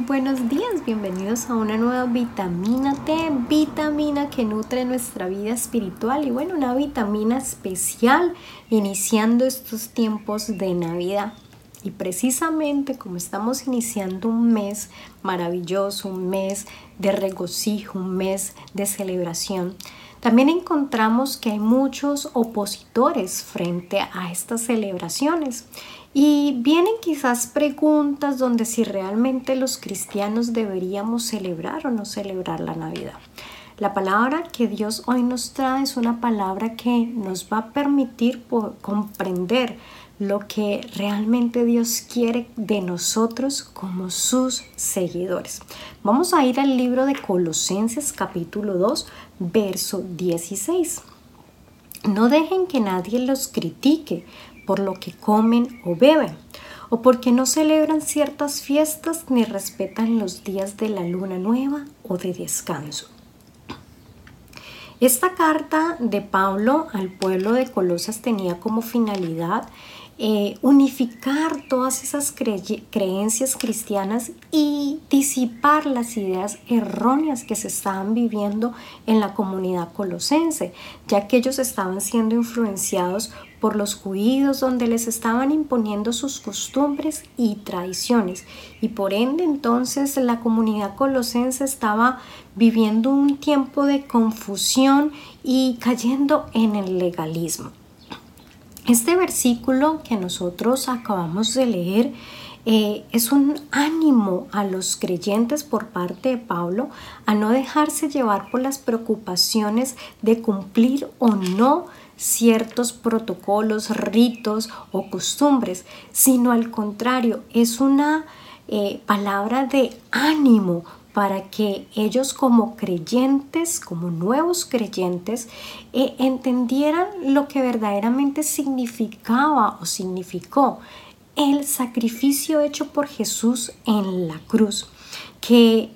Buenos días, bienvenidos a una nueva vitamina T, vitamina que nutre nuestra vida espiritual y bueno, una vitamina especial iniciando estos tiempos de Navidad. Y precisamente como estamos iniciando un mes maravilloso, un mes de regocijo, un mes de celebración, también encontramos que hay muchos opositores frente a estas celebraciones. Y vienen quizás preguntas donde si realmente los cristianos deberíamos celebrar o no celebrar la Navidad. La palabra que Dios hoy nos trae es una palabra que nos va a permitir comprender lo que realmente Dios quiere de nosotros como sus seguidores. Vamos a ir al libro de Colosenses capítulo 2, verso 16. No dejen que nadie los critique por lo que comen o beben, o porque no celebran ciertas fiestas ni respetan los días de la luna nueva o de descanso. Esta carta de Pablo al pueblo de Colosas tenía como finalidad eh, unificar todas esas creencias cristianas y disipar las ideas erróneas que se estaban viviendo en la comunidad colosense, ya que ellos estaban siendo influenciados por los judíos donde les estaban imponiendo sus costumbres y tradiciones y por ende entonces la comunidad colosense estaba viviendo un tiempo de confusión y cayendo en el legalismo. Este versículo que nosotros acabamos de leer eh, es un ánimo a los creyentes por parte de Pablo a no dejarse llevar por las preocupaciones de cumplir o no ciertos protocolos, ritos o costumbres, sino al contrario, es una eh, palabra de ánimo para que ellos como creyentes, como nuevos creyentes, eh, entendieran lo que verdaderamente significaba o significó el sacrificio hecho por Jesús en la cruz, que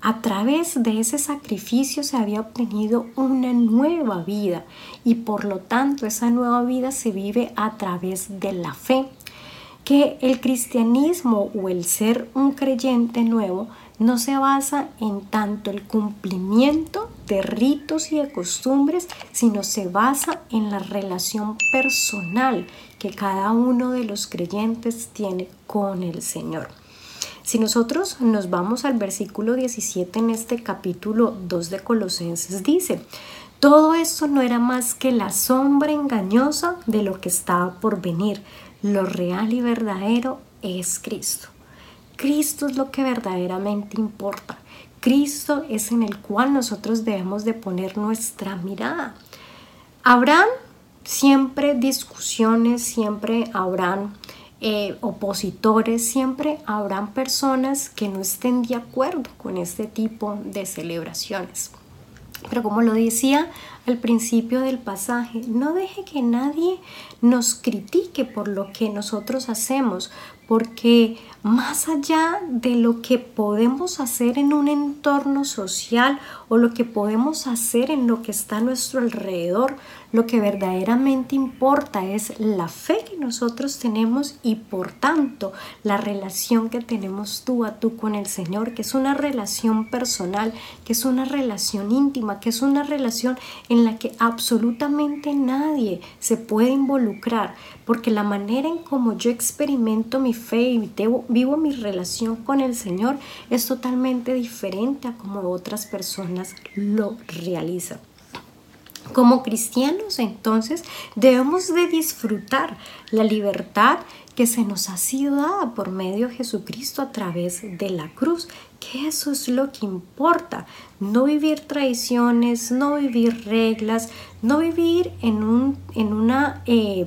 a través de ese sacrificio se había obtenido una nueva vida y por lo tanto esa nueva vida se vive a través de la fe, que el cristianismo o el ser un creyente nuevo no se basa en tanto el cumplimiento de ritos y de costumbres, sino se basa en la relación personal que cada uno de los creyentes tiene con el Señor. Si nosotros nos vamos al versículo 17 en este capítulo 2 de Colosenses, dice, todo esto no era más que la sombra engañosa de lo que estaba por venir. Lo real y verdadero es Cristo. Cristo es lo que verdaderamente importa. Cristo es en el cual nosotros debemos de poner nuestra mirada. Habrán siempre discusiones, siempre habrán eh, opositores, siempre habrán personas que no estén de acuerdo con este tipo de celebraciones. Pero como lo decía al principio del pasaje, no deje que nadie nos critique por lo que nosotros hacemos, porque más allá de lo que podemos hacer en un entorno social o lo que podemos hacer en lo que está a nuestro alrededor, lo que verdaderamente importa es la fe que nosotros tenemos y por tanto la relación que tenemos tú a tú con el Señor, que es una relación personal, que es una relación íntima, que es una relación en la que absolutamente nadie se puede involucrar, porque la manera en como yo experimento mi fe y vivo mi relación con el Señor es totalmente diferente a como otras personas lo realizan. Como cristianos entonces debemos de disfrutar la libertad que se nos ha sido dada por medio de Jesucristo a través de la cruz, que eso es lo que importa, no vivir tradiciones, no vivir reglas, no vivir en, un, en una... Eh,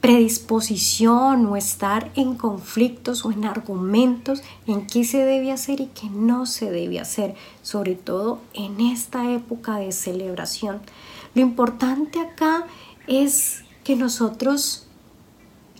predisposición o estar en conflictos o en argumentos en qué se debe hacer y qué no se debe hacer, sobre todo en esta época de celebración. Lo importante acá es que nosotros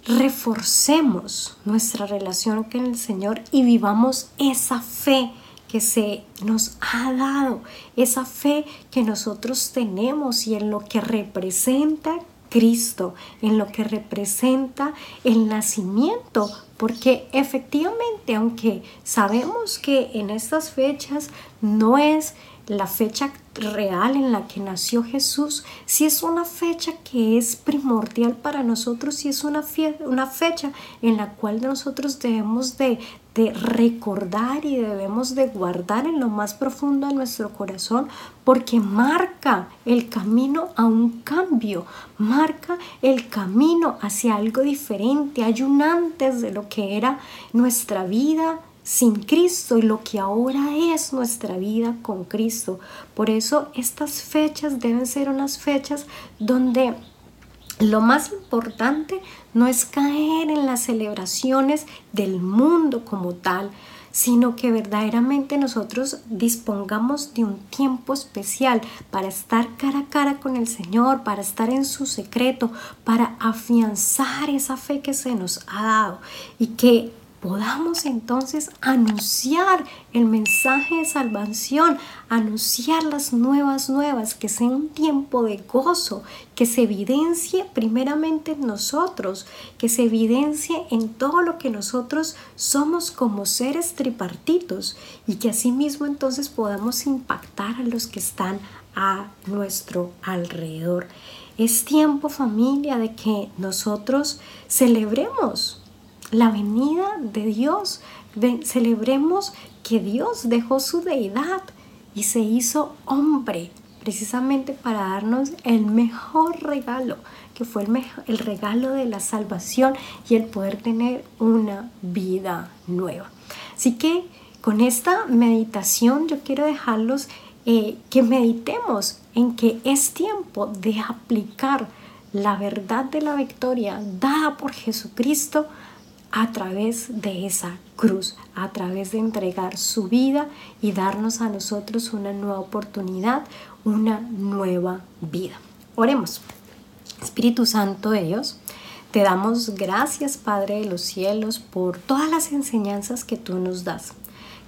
reforcemos nuestra relación con el Señor y vivamos esa fe que se nos ha dado, esa fe que nosotros tenemos y en lo que representa Cristo, en lo que representa el nacimiento, porque efectivamente, aunque sabemos que en estas fechas no es la fecha real en la que nació Jesús, si es una fecha que es primordial para nosotros, si es una, una fecha en la cual nosotros debemos de, de recordar y debemos de guardar en lo más profundo de nuestro corazón porque marca el camino a un cambio, marca el camino hacia algo diferente, hay un antes de lo que era nuestra vida sin Cristo y lo que ahora es nuestra vida con Cristo. Por eso estas fechas deben ser unas fechas donde lo más importante no es caer en las celebraciones del mundo como tal, sino que verdaderamente nosotros dispongamos de un tiempo especial para estar cara a cara con el Señor, para estar en su secreto, para afianzar esa fe que se nos ha dado y que podamos entonces anunciar el mensaje de salvación, anunciar las nuevas nuevas, que sea un tiempo de gozo, que se evidencie primeramente en nosotros, que se evidencie en todo lo que nosotros somos como seres tripartitos y que asimismo entonces podamos impactar a los que están a nuestro alrededor. Es tiempo familia de que nosotros celebremos la venida de Dios. celebremos que Dios dejó su deidad y se hizo hombre precisamente para darnos el mejor regalo, que fue el, regalo de la salvación y el poder tener una vida nueva. Así que con esta meditación yo quiero dejarlos eh, que meditemos en que es tiempo de aplicar la verdad de la victoria dada por Jesucristo a través de esa cruz, a través de entregar su vida y darnos a nosotros una nueva oportunidad, una nueva vida. Oremos. Espíritu Santo de Dios, te damos gracias Padre de los cielos por todas las enseñanzas que tú nos das.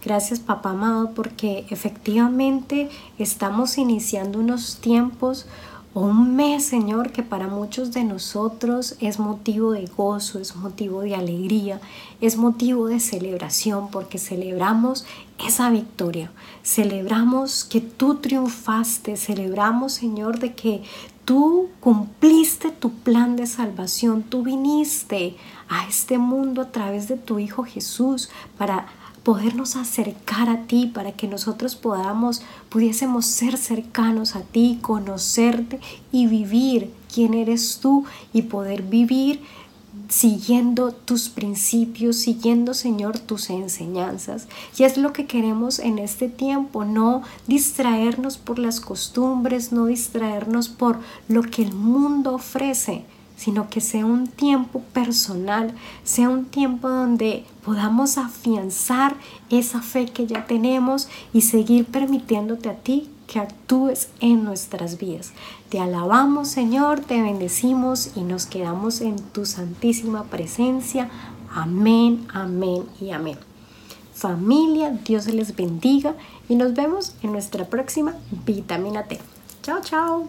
Gracias papá amado porque efectivamente estamos iniciando unos tiempos un mes, Señor, que para muchos de nosotros es motivo de gozo, es motivo de alegría, es motivo de celebración, porque celebramos esa victoria, celebramos que tú triunfaste, celebramos, Señor, de que tú cumpliste tu plan de salvación, tú viniste a este mundo a través de tu Hijo Jesús para podernos acercar a ti para que nosotros podamos, pudiésemos ser cercanos a ti, conocerte y vivir quién eres tú y poder vivir siguiendo tus principios, siguiendo, Señor, tus enseñanzas. Y es lo que queremos en este tiempo, no distraernos por las costumbres, no distraernos por lo que el mundo ofrece, sino que sea un tiempo personal, sea un tiempo donde podamos afianzar esa fe que ya tenemos y seguir permitiéndote a ti que actúes en nuestras vidas. Te alabamos Señor, te bendecimos y nos quedamos en tu santísima presencia. Amén, amén y amén. Familia, Dios les bendiga y nos vemos en nuestra próxima vitamina T. Chao, chao.